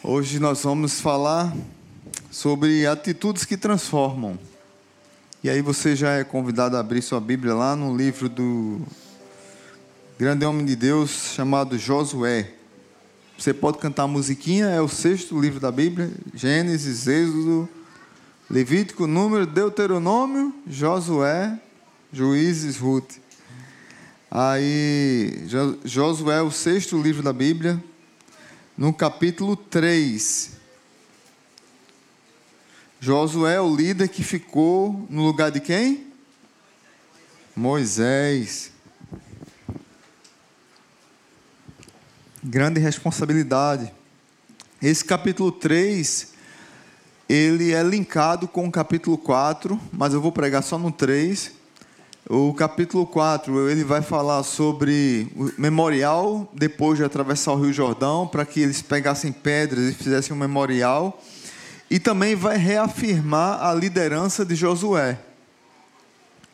Hoje nós vamos falar sobre atitudes que transformam. E aí você já é convidado a abrir sua Bíblia lá no livro do grande homem de Deus chamado Josué. Você pode cantar a musiquinha, é o sexto livro da Bíblia, Gênesis, Êxodo, Levítico, Número, Deuteronômio, Josué, Juízes, Ruth. Aí, Josué é o sexto livro da Bíblia, no capítulo 3. Josué é o líder que ficou no lugar de quem? Moisés. Grande responsabilidade. Esse capítulo 3, ele é linkado com o capítulo 4, mas eu vou pregar só no 3 o capítulo 4, ele vai falar sobre o memorial, depois de atravessar o Rio Jordão, para que eles pegassem pedras e fizessem um memorial. E também vai reafirmar a liderança de Josué.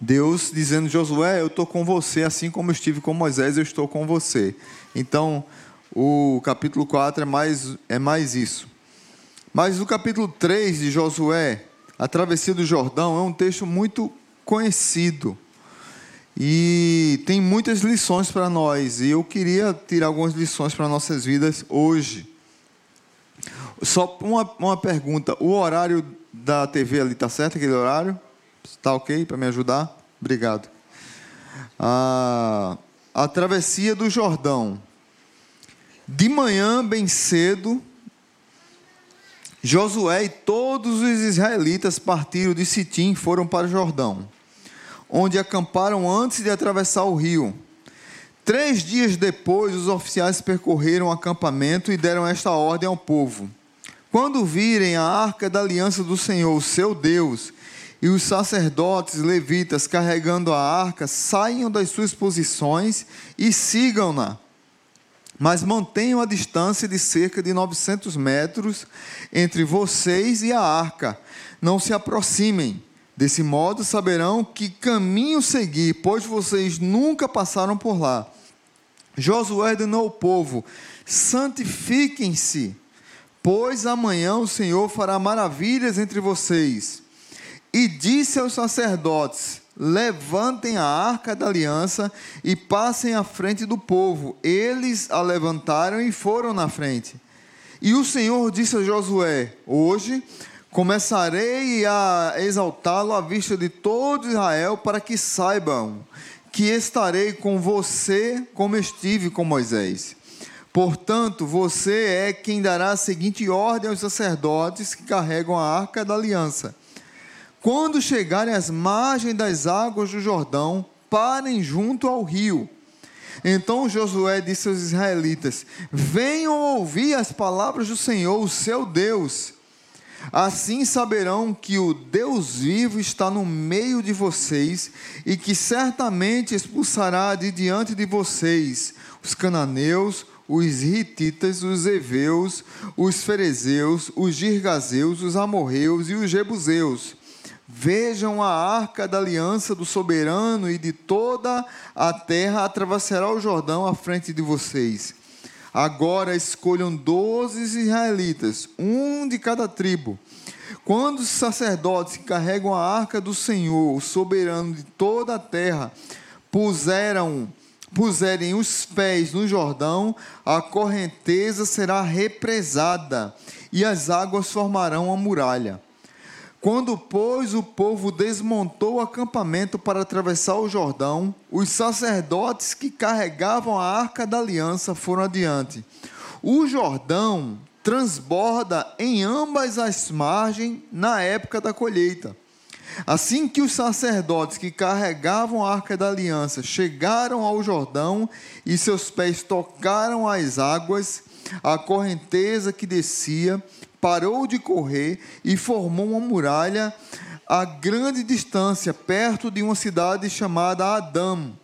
Deus dizendo: Josué, eu estou com você, assim como eu estive com Moisés, eu estou com você. Então, o capítulo 4 é mais, é mais isso. Mas o capítulo 3 de Josué, a travessia do Jordão, é um texto muito conhecido. E tem muitas lições para nós, e eu queria tirar algumas lições para nossas vidas hoje. Só uma, uma pergunta: o horário da TV ali está certo? Aquele horário? Está ok para me ajudar? Obrigado. A, a travessia do Jordão. De manhã, bem cedo, Josué e todos os israelitas partiram de Sitim e foram para o Jordão onde acamparam antes de atravessar o rio. Três dias depois, os oficiais percorreram o acampamento e deram esta ordem ao povo: Quando virem a arca da aliança do Senhor, seu Deus, e os sacerdotes levitas carregando a arca, saiam das suas posições e sigam-na. Mas mantenham a distância de cerca de 900 metros entre vocês e a arca. Não se aproximem Desse modo saberão que caminho seguir, pois vocês nunca passaram por lá. Josué ordenou ao povo: santifiquem-se, pois amanhã o Senhor fará maravilhas entre vocês. E disse aos sacerdotes: levantem a arca da aliança e passem à frente do povo. Eles a levantaram e foram na frente. E o Senhor disse a Josué: Hoje Começarei a exaltá-lo à vista de todo Israel, para que saibam que estarei com você como estive com Moisés. Portanto, você é quem dará a seguinte ordem aos sacerdotes que carregam a arca da aliança. Quando chegarem às margens das águas do Jordão, parem junto ao rio. Então Josué disse aos israelitas: Venham ouvir as palavras do Senhor, o seu Deus Assim saberão que o Deus vivo está no meio de vocês e que certamente expulsará de diante de vocês os cananeus, os hititas, os heveus, os ferezeus, os girgazeus, os amorreus e os jebuseus. Vejam a arca da aliança do soberano e de toda a terra atravessará o Jordão à frente de vocês Agora escolham doze israelitas, um de cada tribo. Quando os sacerdotes que carregam a arca do Senhor, o soberano de toda a terra, puseram, puserem os pés no Jordão, a correnteza será represada e as águas formarão a muralha. Quando, pois, o povo desmontou o acampamento para atravessar o Jordão, os sacerdotes que carregavam a arca da aliança foram adiante. O Jordão transborda em ambas as margens na época da colheita. Assim que os sacerdotes que carregavam a arca da aliança chegaram ao Jordão e seus pés tocaram as águas, a correnteza que descia parou de correr e formou uma muralha a grande distância, perto de uma cidade chamada Adão,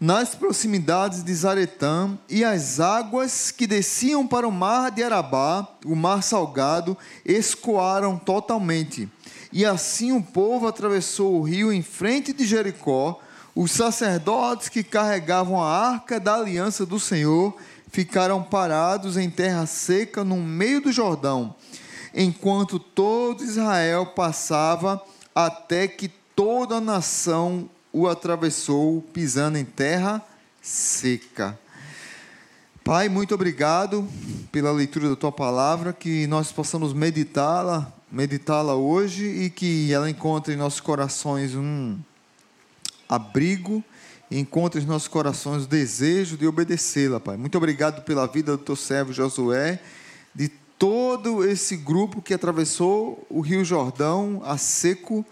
nas proximidades de Zaretã, e as águas que desciam para o mar de Arabá, o mar salgado, escoaram totalmente. E assim o povo atravessou o rio em frente de Jericó. Os sacerdotes que carregavam a arca da aliança do Senhor ficaram parados em terra seca no meio do Jordão, enquanto todo Israel passava até que toda a nação o atravessou, pisando em terra seca. Pai, muito obrigado pela leitura da tua palavra, que nós possamos meditá-la, meditá-la hoje e que ela encontre em nossos corações um abrigo, encontre em nossos corações o desejo de obedecê-la, Pai. Muito obrigado pela vida do teu servo Josué, de todo esse grupo que atravessou o Rio Jordão a seco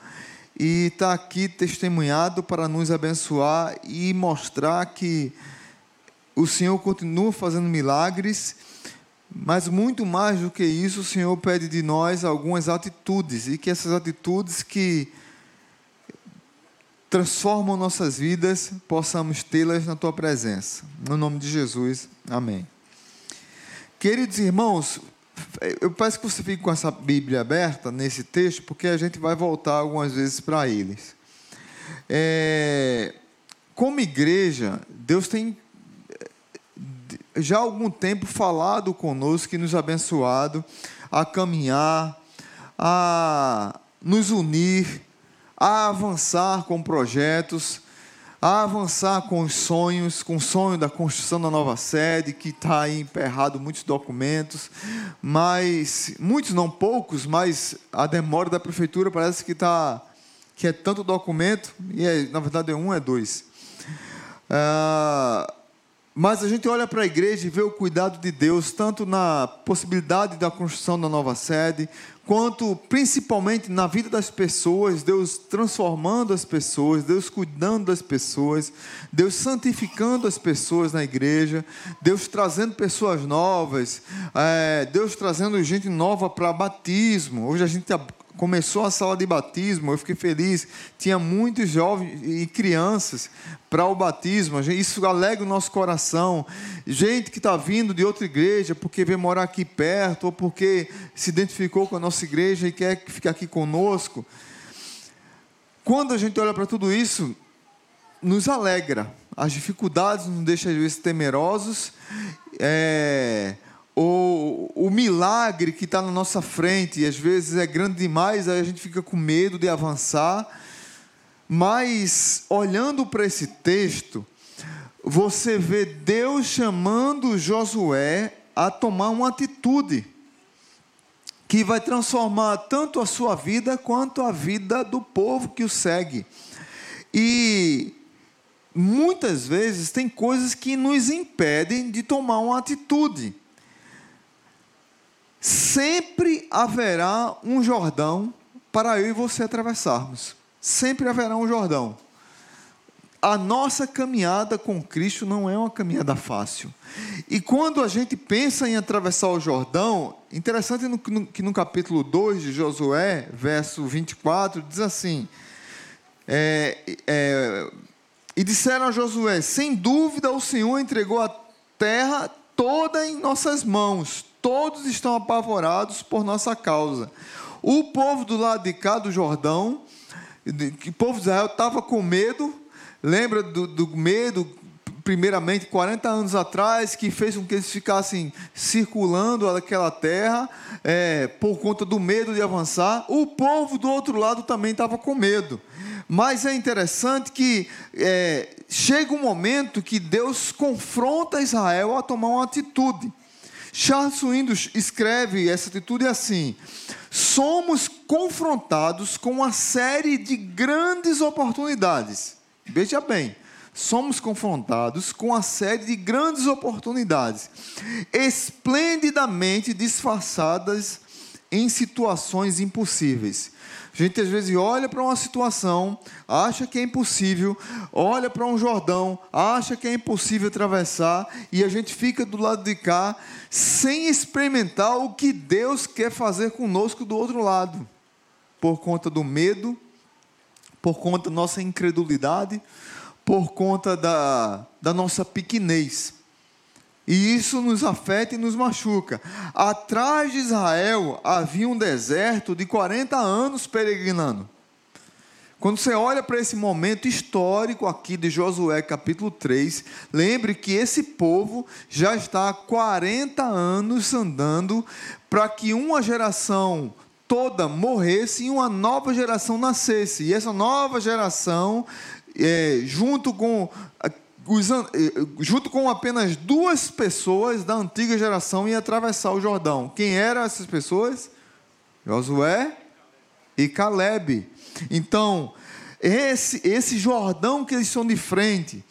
e está aqui testemunhado para nos abençoar e mostrar que o Senhor continua fazendo milagres, mas muito mais do que isso, o Senhor pede de nós algumas atitudes e que essas atitudes que transformam nossas vidas, possamos tê-las na tua presença. No nome de Jesus, amém. Queridos irmãos, eu peço que você fique com essa Bíblia aberta nesse texto, porque a gente vai voltar algumas vezes para eles. É, como igreja, Deus tem eh, já há algum tempo falado conosco e nos abençoado a caminhar, a nos unir, a avançar com projetos, a avançar com os sonhos, com o sonho da construção da nova sede, que está aí emperrado muitos documentos, mas muitos não poucos, mas a demora da prefeitura parece que está que é tanto documento e é, na verdade é um é dois. Ah, mas a gente olha para a igreja e vê o cuidado de Deus, tanto na possibilidade da construção da nova sede, quanto principalmente na vida das pessoas, Deus transformando as pessoas, Deus cuidando das pessoas, Deus santificando as pessoas na igreja, Deus trazendo pessoas novas, é, Deus trazendo gente nova para batismo. Hoje a gente começou a sala de batismo, eu fiquei feliz. Tinha muitos jovens e crianças para o batismo. Isso alegra o nosso coração. Gente que está vindo de outra igreja porque veio morar aqui perto ou porque se identificou com a nossa igreja e quer ficar aqui conosco. Quando a gente olha para tudo isso, nos alegra. As dificuldades nos deixam às vezes temerosos. É, o, o milagre que está na nossa frente, e às vezes é grande demais, aí a gente fica com medo de avançar. Mas, olhando para esse texto, você vê Deus chamando Josué a tomar uma atitude que vai transformar tanto a sua vida quanto a vida do povo que o segue. E muitas vezes tem coisas que nos impedem de tomar uma atitude sempre haverá um Jordão para eu e você atravessarmos. Sempre haverá um Jordão. A nossa caminhada com Cristo não é uma caminhada fácil. E quando a gente pensa em atravessar o Jordão, interessante que no capítulo 2 de Josué, verso 24, diz assim: é, é, E disseram a Josué: Sem dúvida o Senhor entregou a terra toda em nossas mãos, todos estão apavorados por nossa causa. O povo do lado de cá do Jordão, o povo de Israel estava com medo, lembra do, do medo, primeiramente 40 anos atrás, que fez com que eles ficassem circulando aquela terra é, por conta do medo de avançar. O povo do outro lado também estava com medo. Mas é interessante que é, chega um momento que Deus confronta Israel a tomar uma atitude. Charles Windows escreve essa atitude assim: somos confrontados com uma série de grandes oportunidades. Veja bem, somos confrontados com uma série de grandes oportunidades, esplendidamente disfarçadas em situações impossíveis. A gente às vezes olha para uma situação, acha que é impossível, olha para um Jordão, acha que é impossível atravessar, e a gente fica do lado de cá sem experimentar o que Deus quer fazer conosco do outro lado, por conta do medo, por conta da nossa incredulidade, por conta da, da nossa pequenez. E isso nos afeta e nos machuca. Atrás de Israel havia um deserto de 40 anos peregrinando. Quando você olha para esse momento histórico aqui de Josué capítulo 3, lembre que esse povo já está há 40 anos andando para que uma geração toda morresse e uma nova geração nascesse. E essa nova geração, é, junto com junto com apenas duas pessoas da antiga geração ia atravessar o Jordão. Quem eram essas pessoas? Josué e Caleb. Então, esse, esse Jordão que eles estão de frente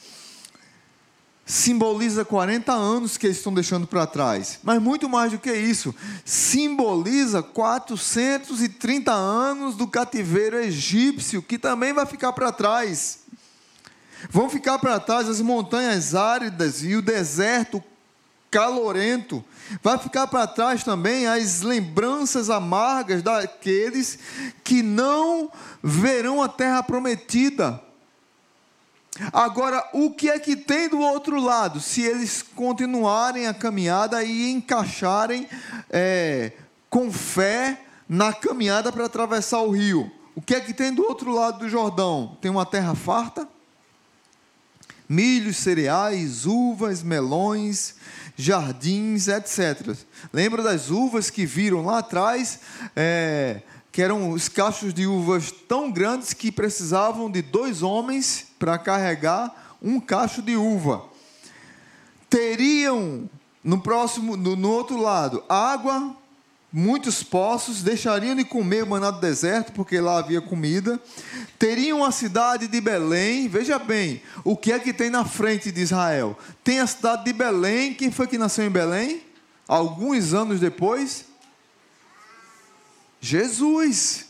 simboliza 40 anos que eles estão deixando para trás. Mas muito mais do que isso, simboliza 430 anos do cativeiro egípcio, que também vai ficar para trás. Vão ficar para trás as montanhas áridas e o deserto calorento. Vai ficar para trás também as lembranças amargas daqueles que não verão a terra prometida. Agora, o que é que tem do outro lado? Se eles continuarem a caminhada e encaixarem é, com fé na caminhada para atravessar o rio. O que é que tem do outro lado do Jordão? Tem uma terra farta? Milhos, cereais, uvas, melões, jardins, etc. Lembra das uvas que viram lá atrás? É, que eram os cachos de uvas tão grandes que precisavam de dois homens para carregar um cacho de uva. Teriam no próximo, no, no outro lado, água muitos poços, deixariam de comer maná do deserto, porque lá havia comida, teriam a cidade de Belém, veja bem, o que é que tem na frente de Israel? Tem a cidade de Belém, quem foi que nasceu em Belém? Alguns anos depois? Jesus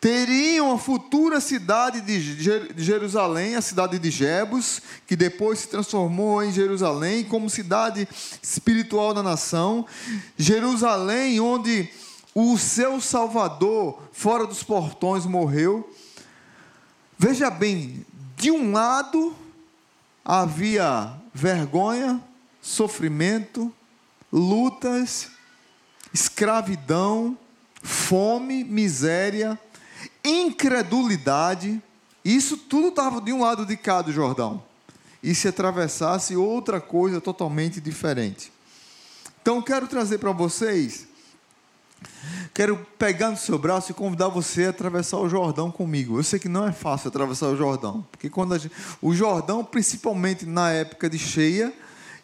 teriam a futura cidade de Jerusalém, a cidade de Jebus, que depois se transformou em Jerusalém como cidade espiritual da nação. Jerusalém, onde o seu Salvador, fora dos portões, morreu. Veja bem, de um lado havia vergonha, sofrimento, lutas, escravidão, fome, miséria, incredulidade, isso tudo estava de um lado de cá do Jordão. E se atravessasse outra coisa totalmente diferente. Então quero trazer para vocês, quero pegar no seu braço e convidar você a atravessar o Jordão comigo. Eu sei que não é fácil atravessar o Jordão, porque quando gente, o Jordão, principalmente na época de cheia,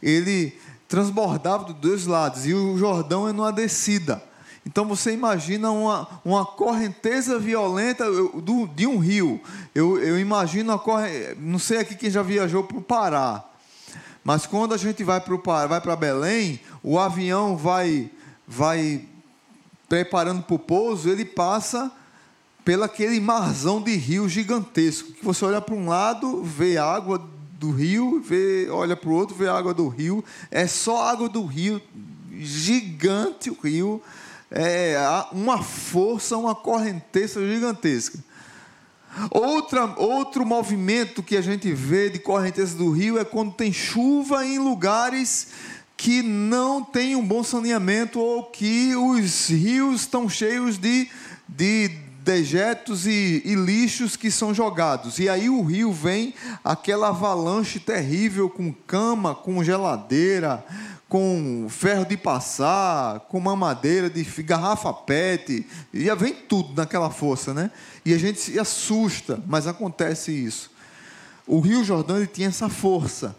ele transbordava dos dois lados e o Jordão é numa descida. Então você imagina uma, uma correnteza violenta do, de um rio. Eu, eu imagino a corrente, não sei aqui quem já viajou para o Pará, mas quando a gente vai para vai Belém, o avião vai, vai preparando para o pouso, ele passa pelo aquele marzão de rio gigantesco, que você olha para um lado, vê água do rio, vê, olha para o outro, vê água do rio, é só água do rio, gigante o rio, é, uma força, uma correnteza gigantesca. Outra, outro movimento que a gente vê de correnteza do rio é quando tem chuva em lugares que não tem um bom saneamento ou que os rios estão cheios de, de dejetos e, e, lixos que são jogados. E aí o rio vem aquela avalanche terrível com cama, com geladeira, com ferro de passar, com mamadeira de garrafa PET, e vem tudo naquela força, né? E a gente se assusta, mas acontece isso. O Rio Jordão ele tinha essa força.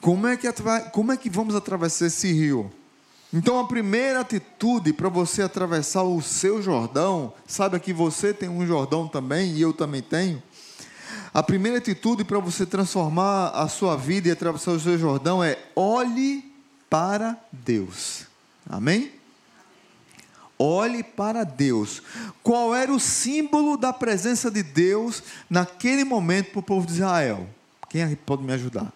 Como é que, como é que vamos atravessar esse rio? Então, a primeira atitude para você atravessar o seu Jordão, sabe que você tem um Jordão também, e eu também tenho. A primeira atitude para você transformar a sua vida e atravessar o seu Jordão é olhe para Deus. Amém? Olhe para Deus. Qual era o símbolo da presença de Deus naquele momento para o povo de Israel? Quem pode me ajudar?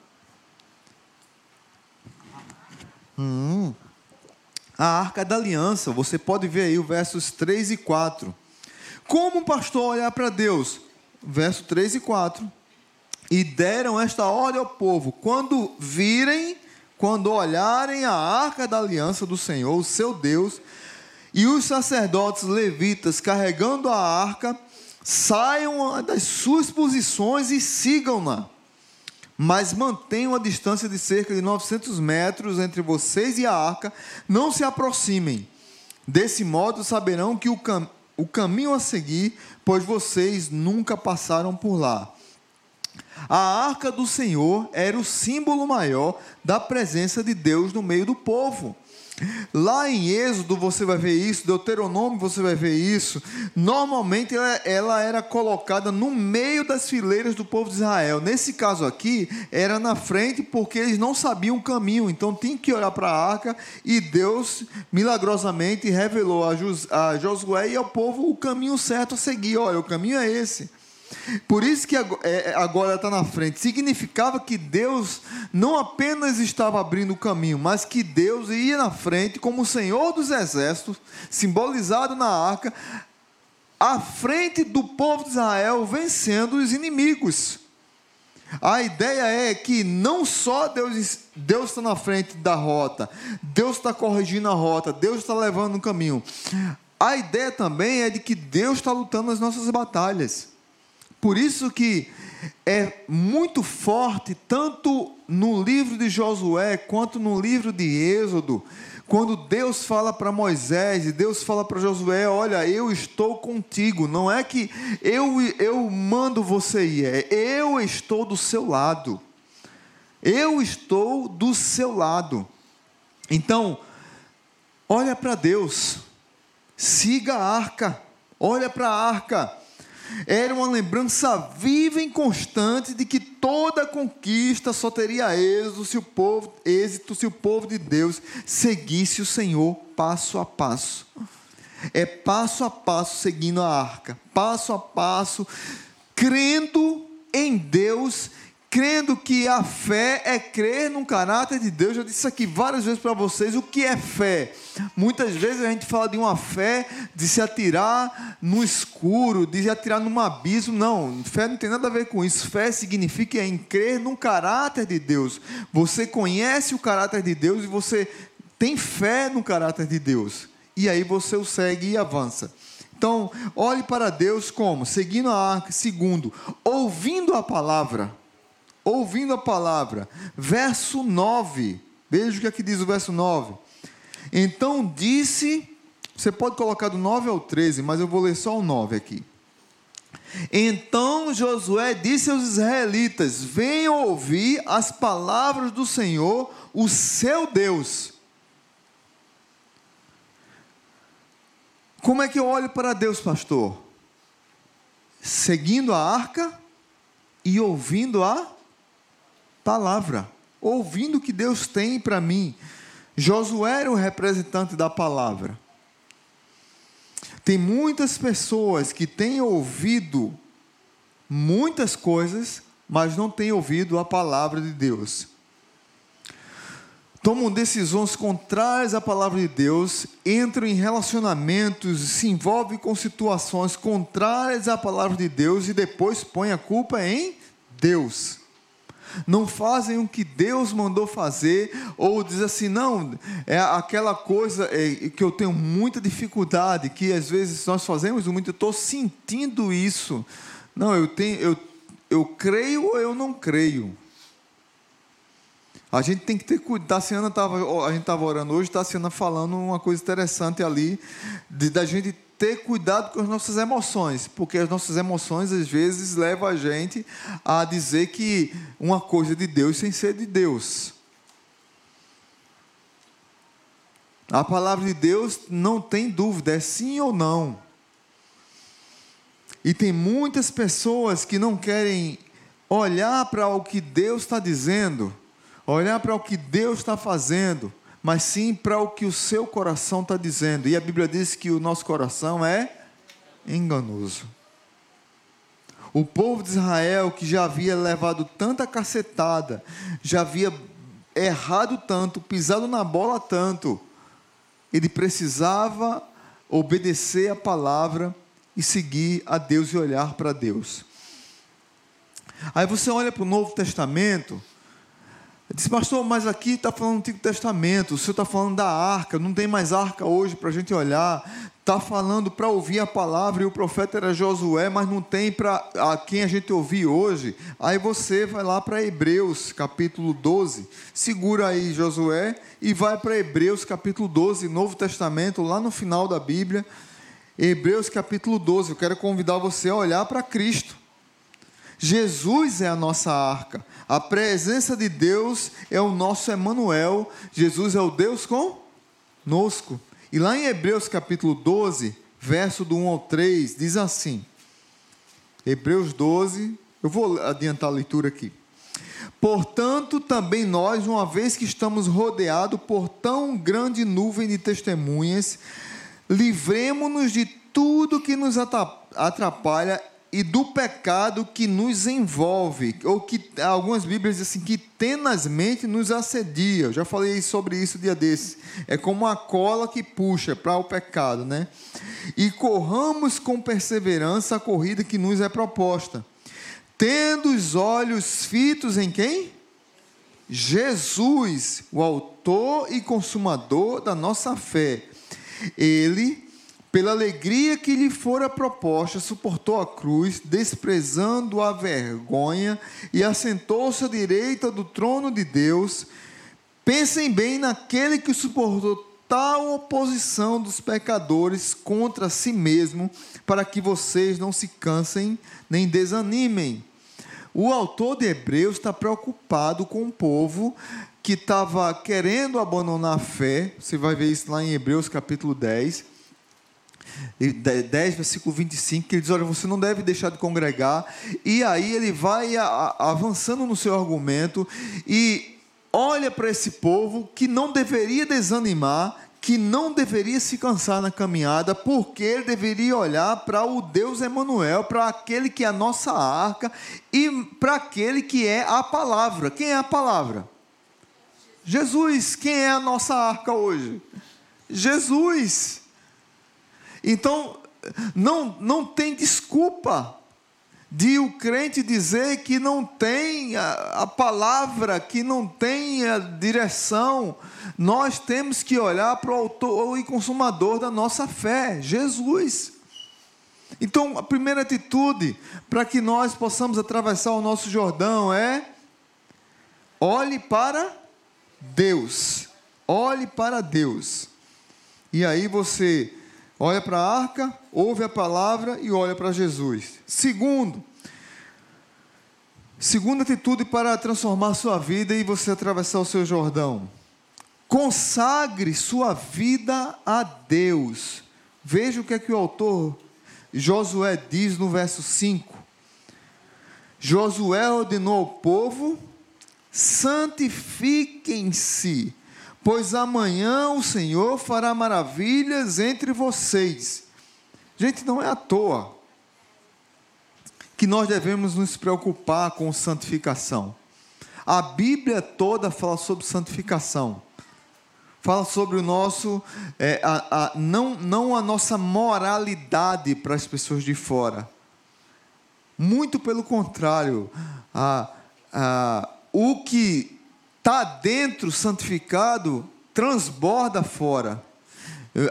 Hum, a arca da aliança, você pode ver aí os versos 3 e 4. Como o pastor olhar para Deus? Verso 3 e 4. E deram esta ordem ao povo: quando virem, quando olharem a arca da aliança do Senhor, o seu Deus, e os sacerdotes levitas carregando a arca, Saiam das suas posições e sigam-na. Mas mantenham a distância de cerca de 900 metros entre vocês e a arca. Não se aproximem. Desse modo saberão que o, cam o caminho a seguir, pois vocês nunca passaram por lá. A arca do Senhor era o símbolo maior da presença de Deus no meio do povo. Lá em Êxodo você vai ver isso, Deuteronômio você vai ver isso. Normalmente ela, ela, era colocada no meio das fileiras do povo de Israel. Nesse caso aqui, era na frente porque eles não sabiam o caminho, então tinha que olhar para a arca e Deus milagrosamente revelou a, Jos, a Josué e ao povo o caminho certo a seguir. Olha, o caminho é esse. Por isso que é, é, agora está na frente. Significava que Deus não apenas estava abrindo o caminho, mas que Deus ia na frente como o Senhor dos Exércitos, simbolizado na arca, à frente do povo de Israel, vencendo os inimigos. A ideia é que não só Deus, Deus está na frente da rota, Deus está corrigindo a rota, Deus está levando o caminho. A ideia também é de que Deus está lutando as nossas batalhas. Por isso que é muito forte, tanto no livro de Josué quanto no livro de Êxodo, quando Deus fala para Moisés e Deus fala para Josué: Olha, eu estou contigo. Não é que eu, eu mando você ir, é eu estou do seu lado. Eu estou do seu lado. Então, olha para Deus, siga a arca, olha para a arca era uma lembrança viva e constante de que toda conquista só teria êxito se o povo, êxito se o povo de Deus seguisse o Senhor passo a passo. É passo a passo seguindo a arca, passo a passo, crendo em Deus crendo que a fé é crer no caráter de Deus. Eu disse aqui várias vezes para vocês. O que é fé? Muitas vezes a gente fala de uma fé de se atirar no escuro, de se atirar num abismo. Não, fé não tem nada a ver com isso. Fé significa em crer no caráter de Deus. Você conhece o caráter de Deus e você tem fé no caráter de Deus. E aí você o segue e avança. Então, olhe para Deus como? Seguindo a arca. Segundo, ouvindo a palavra ouvindo a palavra. Verso 9. Veja o que aqui diz o verso 9. Então disse, você pode colocar do 9 ao 13, mas eu vou ler só o 9 aqui. Então Josué disse aos israelitas: Venham ouvir as palavras do Senhor, o seu Deus. Como é que eu olho para Deus, pastor? Seguindo a arca e ouvindo a palavra, ouvindo o que Deus tem para mim. Josué era o representante da palavra. Tem muitas pessoas que têm ouvido muitas coisas, mas não têm ouvido a palavra de Deus. Tomam decisões contrárias à palavra de Deus, entram em relacionamentos, se envolvem com situações contrárias à palavra de Deus e depois põem a culpa em Deus não fazem o que Deus mandou fazer, ou diz assim, não, é aquela coisa é, que eu tenho muita dificuldade, que às vezes nós fazemos muito, eu estou sentindo isso. Não, eu tenho, eu, eu creio ou eu não creio. A gente tem que ter cuidado. Tava, a gente estava orando hoje, Tassiana falando uma coisa interessante ali, de, da gente ter cuidado com as nossas emoções, porque as nossas emoções às vezes levam a gente a dizer que uma coisa é de Deus sem ser de Deus. A palavra de Deus não tem dúvida, é sim ou não. E tem muitas pessoas que não querem olhar para o que Deus está dizendo, olhar para o que Deus está fazendo mas sim para o que o seu coração está dizendo. E a Bíblia diz que o nosso coração é enganoso. O povo de Israel, que já havia levado tanta cacetada, já havia errado tanto, pisado na bola tanto, ele precisava obedecer a palavra e seguir a Deus e olhar para Deus. Aí você olha para o Novo Testamento, disse, pastor, mas aqui está falando do Antigo Testamento, o senhor está falando da arca, não tem mais arca hoje para a gente olhar. está falando para ouvir a palavra e o profeta era Josué, mas não tem para a quem a gente ouvir hoje. Aí você vai lá para Hebreus capítulo 12, segura aí Josué e vai para Hebreus capítulo 12, Novo Testamento, lá no final da Bíblia. Hebreus capítulo 12, eu quero convidar você a olhar para Cristo. Jesus é a nossa arca. A presença de Deus é o nosso Emanuel. Jesus é o Deus conosco. E lá em Hebreus capítulo 12, verso do 1 ao 3, diz assim: Hebreus 12, eu vou adiantar a leitura aqui. Portanto, também nós, uma vez que estamos rodeados por tão grande nuvem de testemunhas, livremos-nos de tudo que nos atrapalha e do pecado que nos envolve, ou que algumas Bíblias dizem assim, que tenazmente nos assedia. Eu já falei sobre isso dia desse. É como uma cola que puxa para o pecado, né? E corramos com perseverança a corrida que nos é proposta, tendo os olhos fitos em quem? Jesus, o autor e consumador da nossa fé. Ele pela alegria que lhe fora proposta, suportou a cruz, desprezando a vergonha, e assentou-se à direita do trono de Deus. Pensem bem naquele que suportou tal oposição dos pecadores contra si mesmo, para que vocês não se cansem nem desanimem. O autor de Hebreus está preocupado com o povo que estava querendo abandonar a fé. Você vai ver isso lá em Hebreus capítulo 10 10, versículo 25, que ele diz: Olha, você não deve deixar de congregar. E aí ele vai avançando no seu argumento e olha para esse povo que não deveria desanimar, que não deveria se cansar na caminhada, porque ele deveria olhar para o Deus Emanuel, para aquele que é a nossa arca e para aquele que é a palavra. Quem é a palavra? Jesus. Quem é a nossa arca hoje? Jesus. Então, não, não tem desculpa de o crente dizer que não tem a, a, palavra, que não tem a direção. Nós temos que olhar para o autor e consumador da nossa fé, Jesus. Então, a primeira atitude para que nós possamos atravessar o nosso Jordão é olhe para Deus. Olhe para Deus. E aí você Olha para a arca, ouve a palavra e olha para Jesus. Segundo, segunda atitude para transformar sua vida e você atravessar o seu Jordão. Consagre sua vida a Deus. Veja o que é que o autor Josué diz no verso 5. Josué ordenou ao povo: santifiquem-se pois amanhã o Senhor fará maravilhas entre vocês. Gente, não é à toa que nós devemos nos preocupar com santificação. A Bíblia toda fala sobre santificação. Fala sobre o nosso, é, a, a, não, não a nossa moralidade para as pessoas de fora. Muito pelo contrário, a, a, o que está dentro santificado, transborda fora.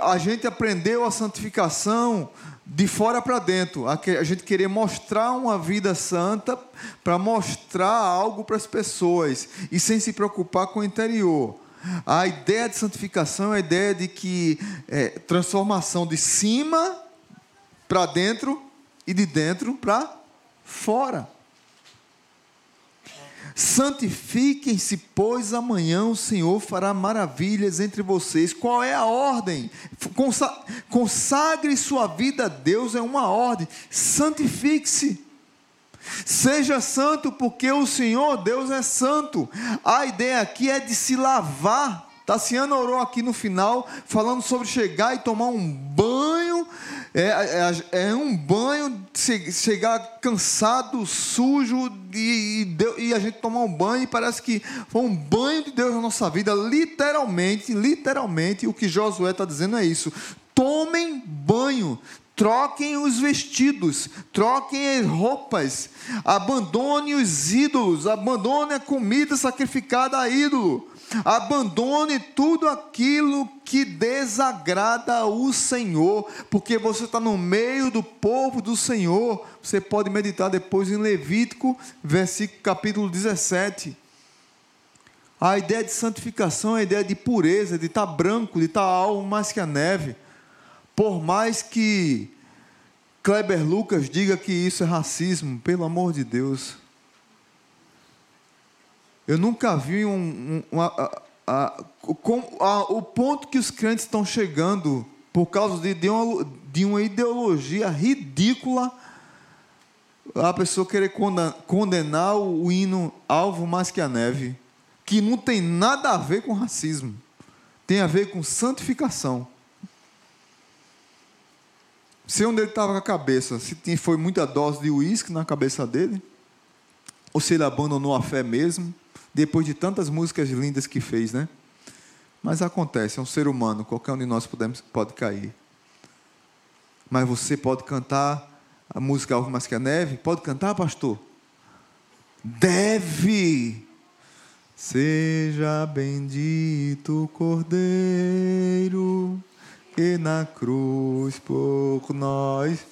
A gente aprendeu a santificação de fora para dentro. A gente querer mostrar uma vida santa para mostrar algo para as pessoas e sem se preocupar com o interior. A ideia de santificação é a ideia de que é, transformação de cima para dentro e de dentro para fora. Santifiquem-se, pois amanhã o Senhor fará maravilhas entre vocês. Qual é a ordem? Consagre sua vida a Deus, é uma ordem. Santifique-se. Seja santo, porque o Senhor Deus é santo. A ideia aqui é de se lavar. Tassiano orou aqui no final, falando sobre chegar e tomar um banho é, é, é um banho, chegar cansado, sujo, e, e, e, a gente tomar um banho, e parece que foi um banho de Deus na nossa vida, literalmente, literalmente, o que Josué está dizendo é isso. Tomem banho, troquem os vestidos, troquem as roupas, abandone os ídolos, abandone a comida sacrificada a ídolo Abandone tudo aquilo que desagrada o Senhor, porque você está no meio do povo do Senhor. Você pode meditar depois em Levítico, versículo capítulo 17. A ideia de santificação é a ideia de pureza, de estar tá branco, de estar tá algo mais que a neve. Por mais que Kleber Lucas diga que isso é racismo, pelo amor de Deus. Eu nunca vi um, um, a, a, a, o ponto que os crentes estão chegando por causa de, de, uma, de uma ideologia ridícula a pessoa querer condenar o hino alvo mais que a neve, que não tem nada a ver com racismo, tem a ver com santificação. Sei onde ele estava com a cabeça. Se foi muita dose de uísque na cabeça dele. Ou se ele abandonou a fé mesmo. Depois de tantas músicas lindas que fez, né? Mas acontece, é um ser humano. Qualquer um de nós podemos, pode cair. Mas você pode cantar a música Alvo Mais Que a Neve? Pode cantar, pastor? Deve. Seja bendito o Cordeiro que na cruz por nós.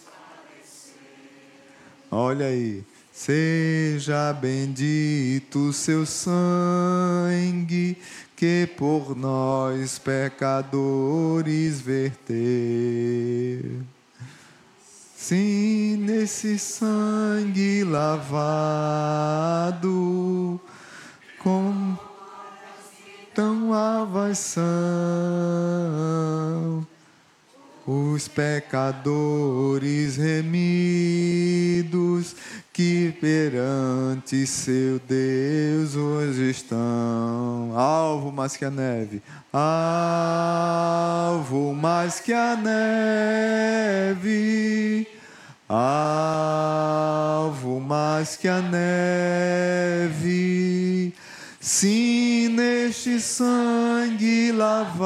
Olha aí. Seja bendito seu sangue que por nós pecadores verter. Sim, nesse sangue lavado, com tão avação os pecadores remidos que perante seu Deus hoje estão. Alvo mais que a neve, alvo mais que a neve, alvo mais que a neve Sim, neste sangue lavado,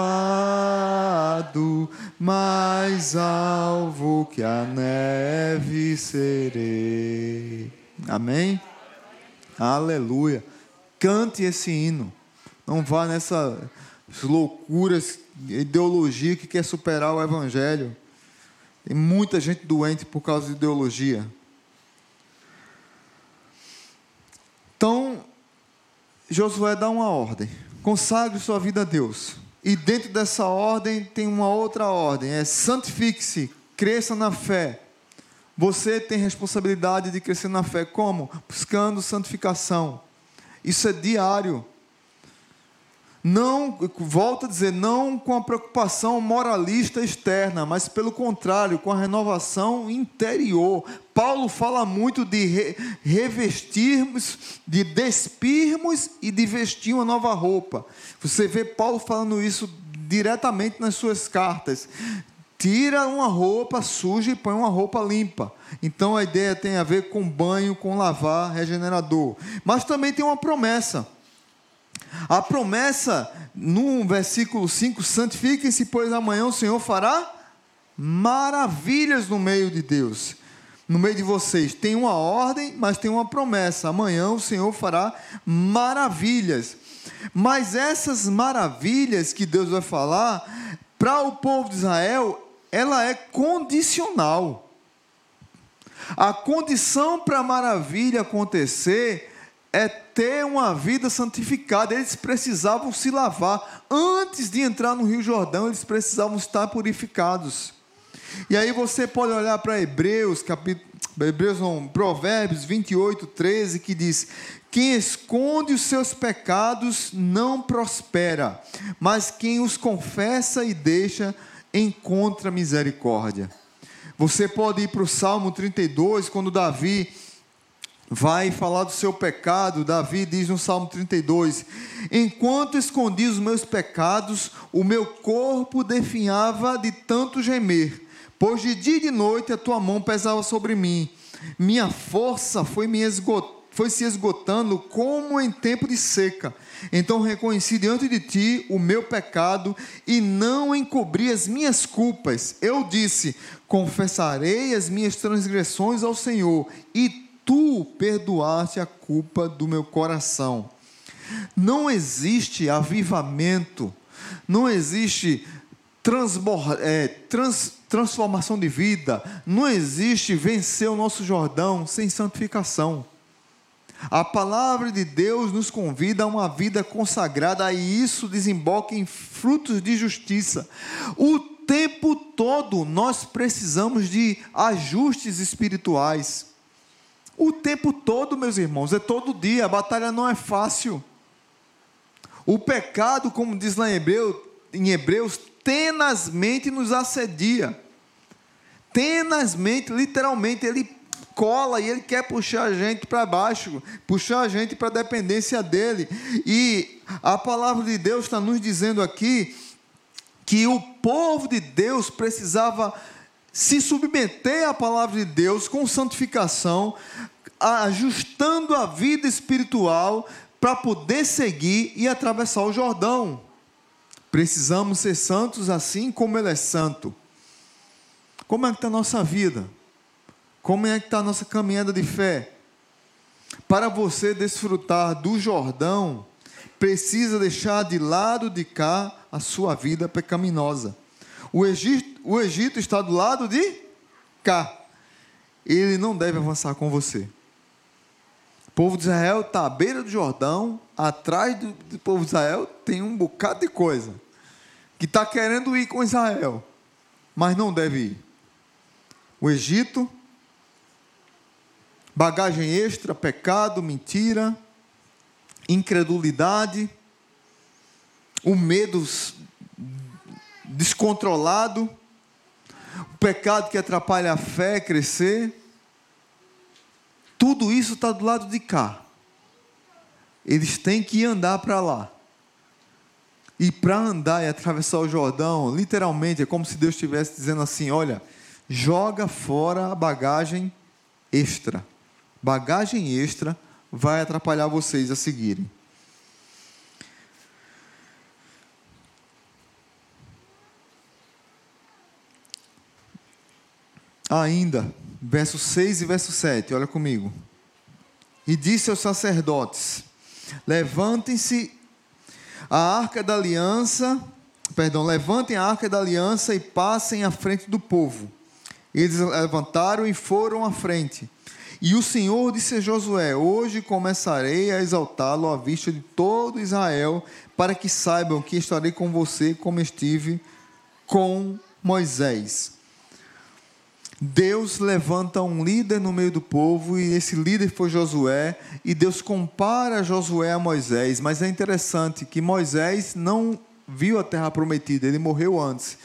mais alvo que a neve serei. Amém? Aleluia. Cante esse hino. Não vá nessas loucuras, ideologia que quer superar o evangelho. Tem muita gente doente por causa de ideologia. Então, Josué dá uma ordem: consagre sua vida a Deus. E dentro dessa ordem tem uma outra ordem: é santifique-se, cresça na fé. Você tem responsabilidade de crescer na fé. Como? Buscando santificação. Isso é diário. Não, volto a dizer, não com a preocupação moralista externa, mas pelo contrário, com a renovação interior. Paulo fala muito de re, revestirmos, de despirmos e de vestir uma nova roupa. Você vê Paulo falando isso diretamente nas suas cartas. Tira uma roupa suja e põe uma roupa limpa. Então a ideia tem a ver com banho, com lavar, regenerador. Mas também tem uma promessa. A promessa, no versículo 5, santifiquem-se, pois amanhã o Senhor fará maravilhas no meio de Deus, no meio de vocês. Tem uma ordem, mas tem uma promessa. Amanhã o Senhor fará maravilhas. Mas essas maravilhas que Deus vai falar, para o povo de Israel, ela é condicional. A condição para a maravilha acontecer é ter uma vida santificada. Eles precisavam se lavar. Antes de entrar no Rio Jordão, eles precisavam estar purificados. E aí você pode olhar para Hebreus, capítulo, Hebreus não, Provérbios 28, 13, que diz: Quem esconde os seus pecados não prospera, mas quem os confessa e deixa encontra misericórdia. Você pode ir para o Salmo 32, quando Davi vai falar do seu pecado. Davi diz no Salmo 32: Enquanto escondi os meus pecados, o meu corpo definhava de tanto gemer, pois de dia e de noite a tua mão pesava sobre mim. Minha força foi, me esgot... foi se esgotando como em tempo de seca. Então reconheci diante de ti o meu pecado e não encobri as minhas culpas. Eu disse: Confessarei as minhas transgressões ao Senhor, e tu perdoaste a culpa do meu coração. Não existe avivamento, não existe é, trans, transformação de vida, não existe vencer o nosso Jordão sem santificação. A palavra de Deus nos convida a uma vida consagrada e isso desemboca em frutos de justiça. O tempo todo nós precisamos de ajustes espirituais. O tempo todo, meus irmãos, é todo dia, a batalha não é fácil. O pecado, como diz lá em, Hebreu, em Hebreus, tenazmente nos assedia. Tenazmente, literalmente, ele cola e ele quer puxar a gente para baixo, puxar a gente para a dependência dele. E a palavra de Deus está nos dizendo aqui que o povo de Deus precisava se submeter à palavra de Deus com santificação, ajustando a vida espiritual para poder seguir e atravessar o Jordão. Precisamos ser santos assim como Ele é santo. Como é que está a nossa vida? Como é que está a nossa caminhada de fé? Para você desfrutar do Jordão, precisa deixar de lado de cá a sua vida pecaminosa. O Egito, o Egito está do lado de cá. Ele não deve avançar com você. O povo de Israel está à beira do Jordão, atrás do, do povo de Israel tem um bocado de coisa que está querendo ir com Israel, mas não deve ir. O Egito, bagagem extra, pecado, mentira, incredulidade, o medo descontrolado, o pecado que atrapalha a fé crescer. Tudo isso está do lado de cá. Eles têm que andar para lá. E para andar e atravessar o Jordão, literalmente, é como se Deus estivesse dizendo assim: olha, joga fora a bagagem extra. Bagagem extra vai atrapalhar vocês a seguirem. Ainda, verso 6 e verso 7, olha comigo. E disse aos sacerdotes: Levantem-se a arca da aliança, perdão, levantem a arca da aliança e passem à frente do povo. Eles levantaram e foram à frente. E o Senhor disse a Josué: Hoje começarei a exaltá-lo à vista de todo Israel, para que saibam que estarei com você como estive com Moisés. Deus levanta um líder no meio do povo e esse líder foi Josué, e Deus compara Josué a Moisés, mas é interessante que Moisés não viu a terra prometida, ele morreu antes.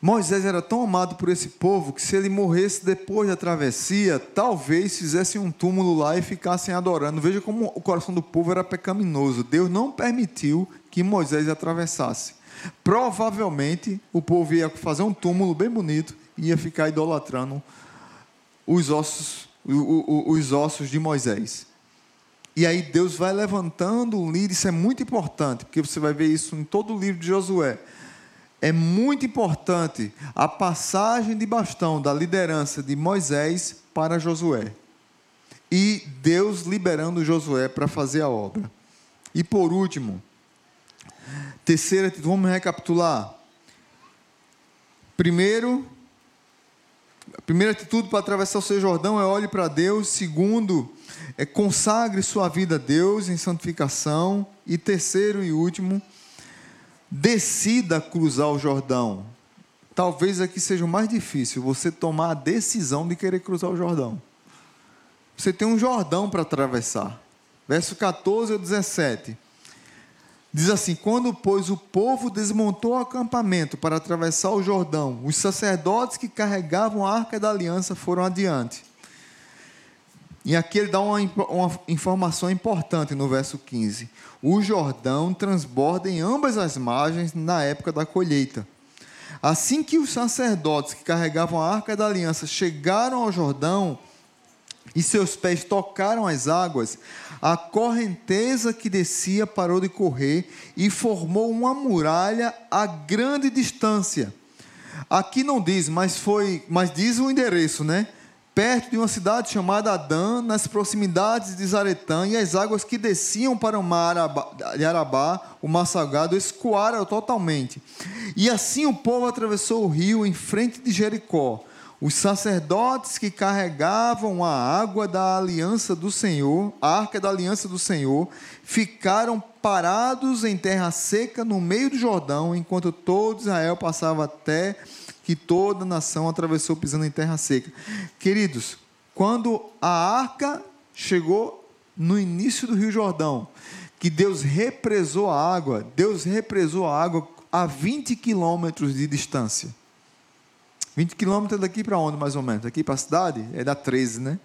Moisés era tão amado por esse povo que se ele morresse depois da travessia, talvez fizessem um túmulo lá e ficassem adorando. Veja como o coração do povo era pecaminoso. Deus não permitiu que Moisés atravessasse. Provavelmente o povo ia fazer um túmulo bem bonito e ia ficar idolatrando os ossos, os ossos de Moisés. E aí Deus vai levantando um líder, isso é muito importante, porque você vai ver isso em todo o livro de Josué. É muito importante a passagem de bastão da liderança de Moisés para Josué. E Deus liberando Josué para fazer a obra. E por último, Terceira vamos recapitular. Primeiro, a primeira atitude para atravessar o seu Jordão é olhe para Deus. Segundo, é consagre sua vida a Deus em santificação. E terceiro e último, decida cruzar o Jordão. Talvez aqui seja o mais difícil, você tomar a decisão de querer cruzar o Jordão. Você tem um Jordão para atravessar. Verso 14 ou 17. Diz assim: Quando, pois, o povo desmontou o acampamento para atravessar o Jordão, os sacerdotes que carregavam a arca da aliança foram adiante. E aqui ele dá uma, uma informação importante no verso 15: O Jordão transborda em ambas as margens na época da colheita. Assim que os sacerdotes que carregavam a arca da aliança chegaram ao Jordão, e seus pés tocaram as águas, a correnteza que descia parou de correr e formou uma muralha a grande distância. Aqui não diz, mas foi, mas diz o endereço, né? perto de uma cidade chamada Adã, nas proximidades de Zaretã, e as águas que desciam para o mar de Arabá, o mar salgado, escoaram totalmente. E assim o povo atravessou o rio em frente de Jericó. Os sacerdotes que carregavam a água da aliança do Senhor, a arca da aliança do Senhor, ficaram parados em terra seca no meio do Jordão, enquanto todo Israel passava até que toda a nação atravessou pisando em terra seca. Queridos, quando a arca chegou no início do Rio Jordão, que Deus represou a água, Deus represou a água a 20 quilômetros de distância. 20 quilômetros daqui para onde, mais ou menos? Daqui para a cidade? É da 13, né?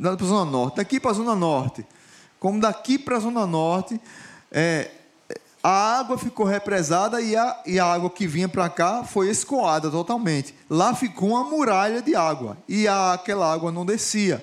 Para a Zona Norte. Daqui para a Zona Norte. Como daqui para a Zona Norte, é, a água ficou represada e a, e a água que vinha para cá foi escoada totalmente. Lá ficou uma muralha de água e a, aquela água não descia.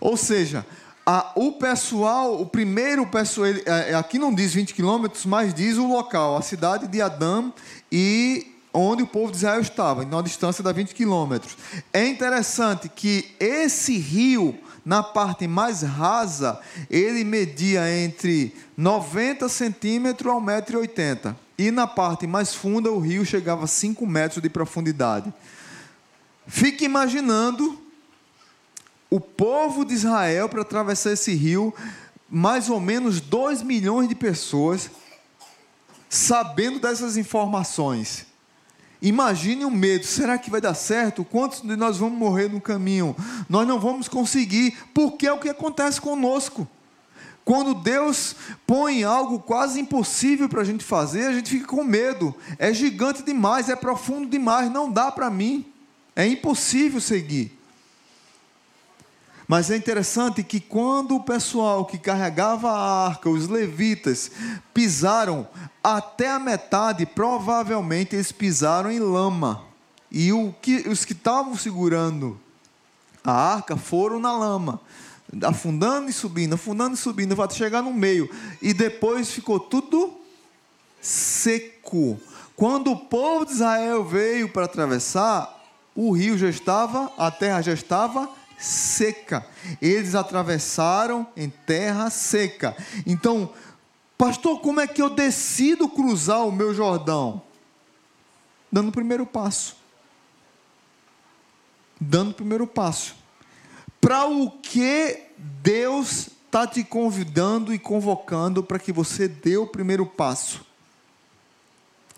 Ou seja, a, o pessoal, o primeiro pessoal, ele, é, aqui não diz 20 quilômetros, mas diz o local, a cidade de Adão e onde o povo de Israel estava, em uma distância de 20 quilômetros. É interessante que esse rio, na parte mais rasa, ele media entre 90 centímetros a 1,80m. E na parte mais funda, o rio chegava a 5 metros de profundidade. Fique imaginando o povo de Israel para atravessar esse rio, mais ou menos 2 milhões de pessoas, sabendo dessas informações Imagine o medo: será que vai dar certo? Quantos de nós vamos morrer no caminho? Nós não vamos conseguir, porque é o que acontece conosco. Quando Deus põe algo quase impossível para a gente fazer, a gente fica com medo. É gigante demais, é profundo demais, não dá para mim. É impossível seguir. Mas é interessante que quando o pessoal que carregava a arca, os levitas, pisaram até a metade, provavelmente eles pisaram em lama. E que, os que estavam segurando a arca foram na lama, afundando e subindo, afundando e subindo, vai chegar no meio. E depois ficou tudo seco. Quando o povo de Israel veio para atravessar, o rio já estava, a terra já estava seca. Eles atravessaram em terra seca. Então, pastor, como é que eu decido cruzar o meu Jordão? Dando o primeiro passo. Dando o primeiro passo. Para o que Deus está te convidando e convocando para que você dê o primeiro passo?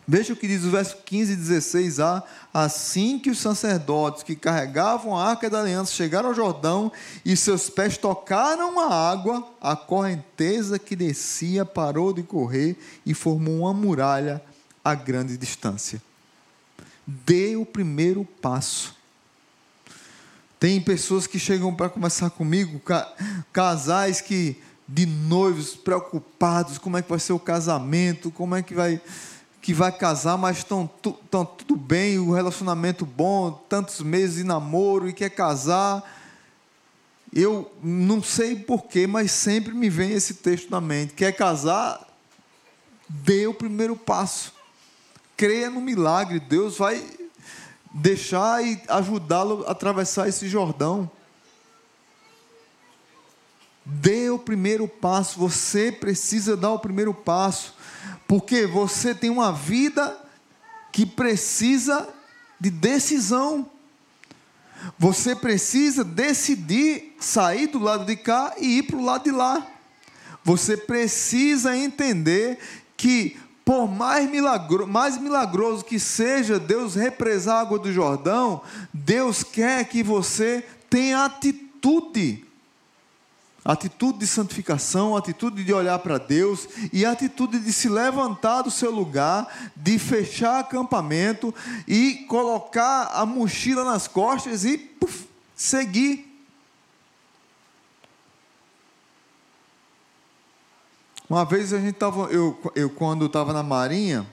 Veja o que diz o verso 15 e 16a. Assim que os sacerdotes que carregavam a arca da aliança chegaram ao Jordão e seus pés tocaram a água, a correnteza que descia parou de correr e formou uma muralha a grande distância. Dê o primeiro passo. Tem pessoas que chegam para conversar comigo, casais que de noivos preocupados, como é que vai ser o casamento, como é que vai que vai casar, mas estão, tudo bem, o relacionamento bom, tantos meses de namoro e quer casar. Eu não sei porquê, mas sempre me vem esse texto na mente. Quer casar? Dê o primeiro passo. Creia no milagre. Deus vai deixar e ajudá-lo a atravessar esse Jordão. Dê o primeiro passo. Você precisa dar o primeiro passo. Porque você tem uma vida que precisa de decisão. Você precisa decidir sair do lado de cá e ir para o lado de lá. Você precisa entender que, por mais, milagro, mais milagroso que seja Deus represar a água do Jordão, Deus quer que você tenha atitude atitude de santificação, atitude de olhar para Deus e atitude de se levantar do seu lugar, de fechar acampamento e colocar a mochila nas costas e puf, seguir. Uma vez a gente estava, eu, eu quando estava na Marinha,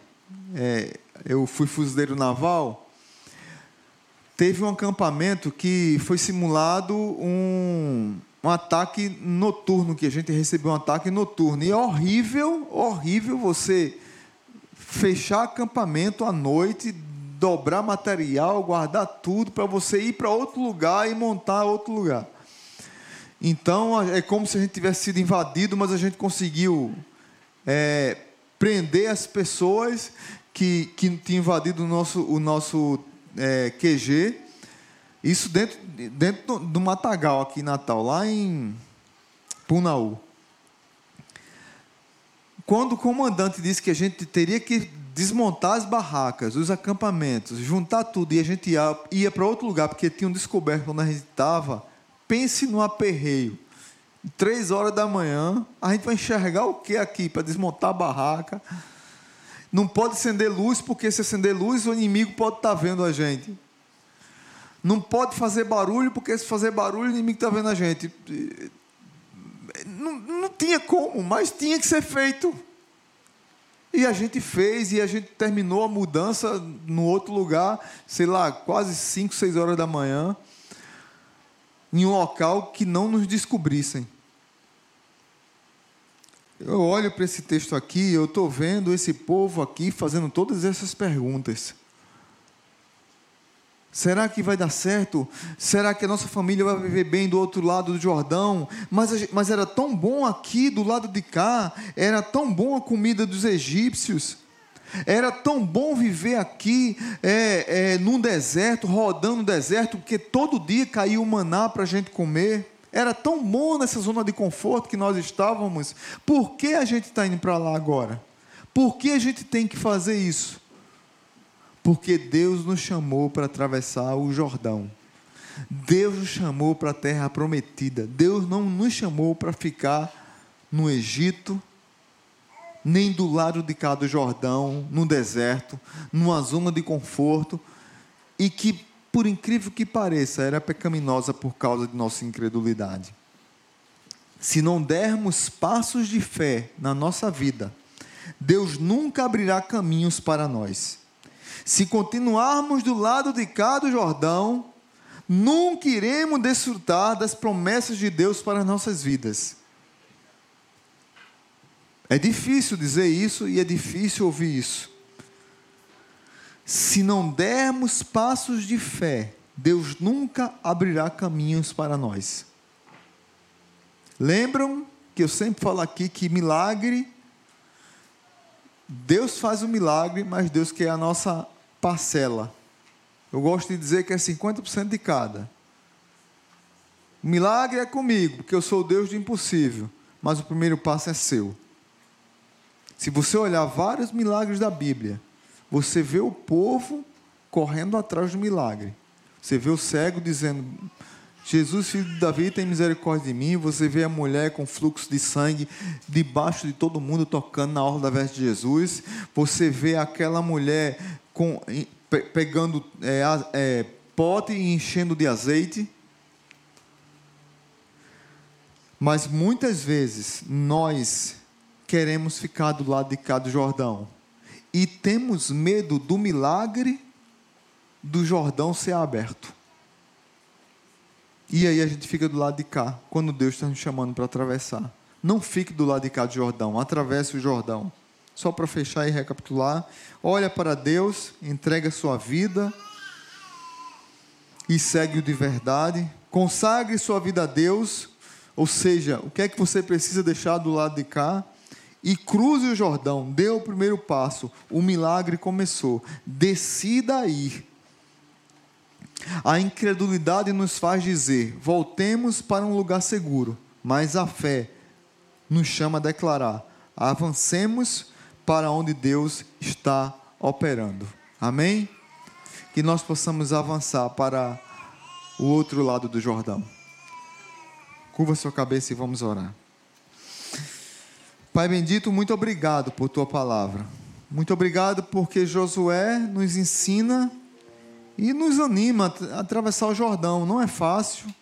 é, eu fui fuzileiro naval, teve um acampamento que foi simulado um um ataque noturno, que a gente recebeu um ataque noturno. E é horrível, horrível você fechar acampamento à noite, dobrar material, guardar tudo para você ir para outro lugar e montar outro lugar. Então é como se a gente tivesse sido invadido, mas a gente conseguiu é, prender as pessoas que, que tinham invadido o nosso, o nosso é, QG. Isso dentro, dentro do Matagal, aqui em Natal, lá em Punaú. Quando o comandante disse que a gente teria que desmontar as barracas, os acampamentos, juntar tudo e a gente ia, ia para outro lugar, porque tinham descoberto onde a gente estava, pense no aperreio. Três horas da manhã, a gente vai enxergar o que aqui para desmontar a barraca? Não pode acender luz, porque se acender luz, o inimigo pode estar tá vendo a gente. Não pode fazer barulho, porque se fazer barulho, o inimigo está vendo a gente. Não, não tinha como, mas tinha que ser feito. E a gente fez, e a gente terminou a mudança no outro lugar, sei lá, quase 5, 6 horas da manhã, em um local que não nos descobrissem. Eu olho para esse texto aqui, eu estou vendo esse povo aqui fazendo todas essas perguntas. Será que vai dar certo? Será que a nossa família vai viver bem do outro lado do Jordão? Mas, mas era tão bom aqui do lado de cá, era tão bom a comida dos egípcios, era tão bom viver aqui é, é, num deserto, rodando no deserto, porque todo dia caía o maná para a gente comer. Era tão bom nessa zona de conforto que nós estávamos. Por que a gente está indo para lá agora? Por que a gente tem que fazer isso? Porque Deus nos chamou para atravessar o Jordão. Deus nos chamou para a terra prometida. Deus não nos chamou para ficar no Egito, nem do lado de cá do Jordão, no deserto, numa zona de conforto, e que, por incrível que pareça, era pecaminosa por causa de nossa incredulidade. Se não dermos passos de fé na nossa vida, Deus nunca abrirá caminhos para nós. Se continuarmos do lado de cá do Jordão, nunca iremos desfrutar das promessas de Deus para as nossas vidas. É difícil dizer isso e é difícil ouvir isso. Se não dermos passos de fé, Deus nunca abrirá caminhos para nós. Lembram que eu sempre falo aqui que milagre, Deus faz o milagre, mas Deus quer a nossa parcela. Eu gosto de dizer que é 50% de cada. O milagre é comigo, porque eu sou Deus do impossível, mas o primeiro passo é seu. Se você olhar vários milagres da Bíblia, você vê o povo correndo atrás do milagre. Você vê o cego dizendo: Jesus, filho de Davi, tem misericórdia de mim. Você vê a mulher com fluxo de sangue debaixo de todo mundo tocando na orla da veste de Jesus. Você vê aquela mulher com, pegando é, é, pote e enchendo de azeite. Mas muitas vezes nós queremos ficar do lado de cá do Jordão e temos medo do milagre do Jordão ser aberto. E aí a gente fica do lado de cá, quando Deus está nos chamando para atravessar. Não fique do lado de cá do Jordão, atravesse o Jordão. Só para fechar e recapitular, olha para Deus, entrega sua vida e segue-o de verdade. Consagre sua vida a Deus, ou seja, o que é que você precisa deixar do lado de cá? E cruze o Jordão, dê o primeiro passo, o milagre começou. Decida ir. A incredulidade nos faz dizer: voltemos para um lugar seguro, mas a fé nos chama a declarar: avancemos para onde Deus está operando. Amém? Que nós possamos avançar para o outro lado do Jordão. Curva sua cabeça e vamos orar. Pai bendito, muito obrigado por tua palavra. Muito obrigado porque Josué nos ensina e nos anima a atravessar o Jordão. Não é fácil,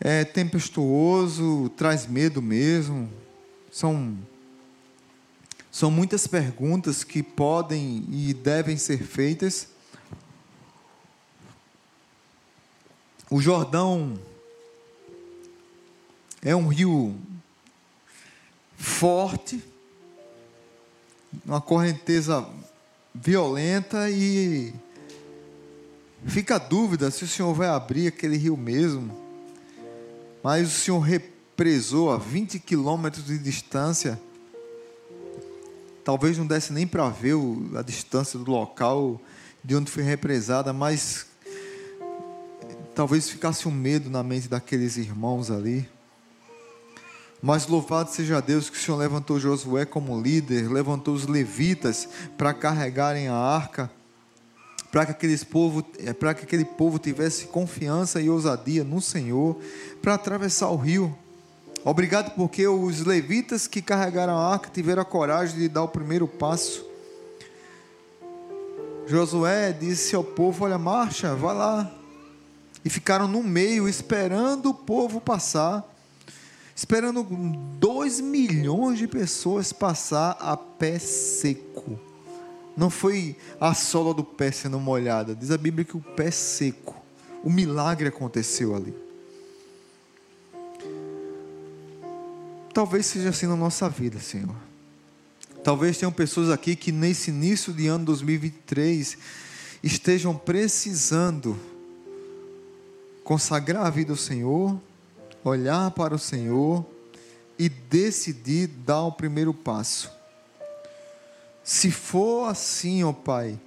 é tempestuoso, traz medo mesmo. São são muitas perguntas que podem e devem ser feitas. O Jordão é um rio forte, uma correnteza violenta e fica a dúvida se o Senhor vai abrir aquele rio mesmo. Mas o Senhor represou a 20 quilômetros de distância. Talvez não desse nem para ver a distância do local de onde foi represada, mas talvez ficasse um medo na mente daqueles irmãos ali. Mas louvado seja Deus que o Senhor levantou Josué como líder, levantou os levitas para carregarem a arca, para que, aqueles povo, eh, para que aquele povo tivesse confiança e ousadia no Senhor para atravessar o rio. Obrigado porque os levitas que carregaram a arca tiveram a coragem de dar o primeiro passo. Josué disse ao povo: Olha, marcha, vai lá. E ficaram no meio esperando o povo passar esperando dois milhões de pessoas passar a pé seco. Não foi a sola do pé sendo molhada, diz a Bíblia que o pé seco. O milagre aconteceu ali. Talvez seja assim na nossa vida, Senhor. Talvez tenham pessoas aqui que nesse início de ano 2023 estejam precisando consagrar a vida ao Senhor olhar para o Senhor e decidir dar o primeiro passo. Se for assim, ó Pai,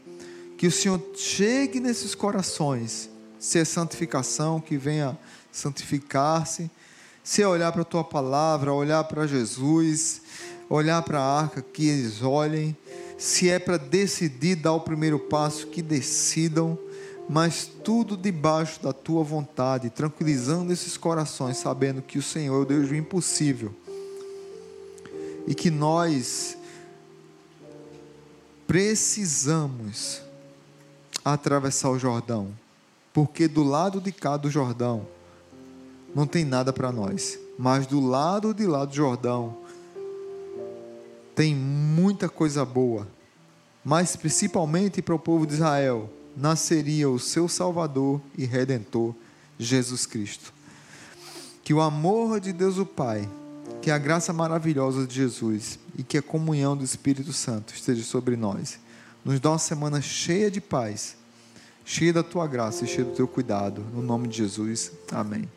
que o Senhor chegue nesses corações, se é santificação, que venha santificar-se, se é olhar para a tua palavra, olhar para Jesus, olhar para a arca, que eles olhem, se é para decidir dar o primeiro passo, que decidam mas tudo debaixo da tua vontade, tranquilizando esses corações, sabendo que o Senhor é o Deus do impossível e que nós precisamos atravessar o Jordão, porque do lado de cá do Jordão não tem nada para nós, mas do lado de lá do Jordão tem muita coisa boa, mas principalmente para o povo de Israel nasceria o seu Salvador e Redentor, Jesus Cristo. Que o amor de Deus o Pai, que a graça maravilhosa de Jesus e que a comunhão do Espírito Santo esteja sobre nós. Nos dá uma semana cheia de paz, cheia da tua graça e cheia do teu cuidado. No nome de Jesus. Amém.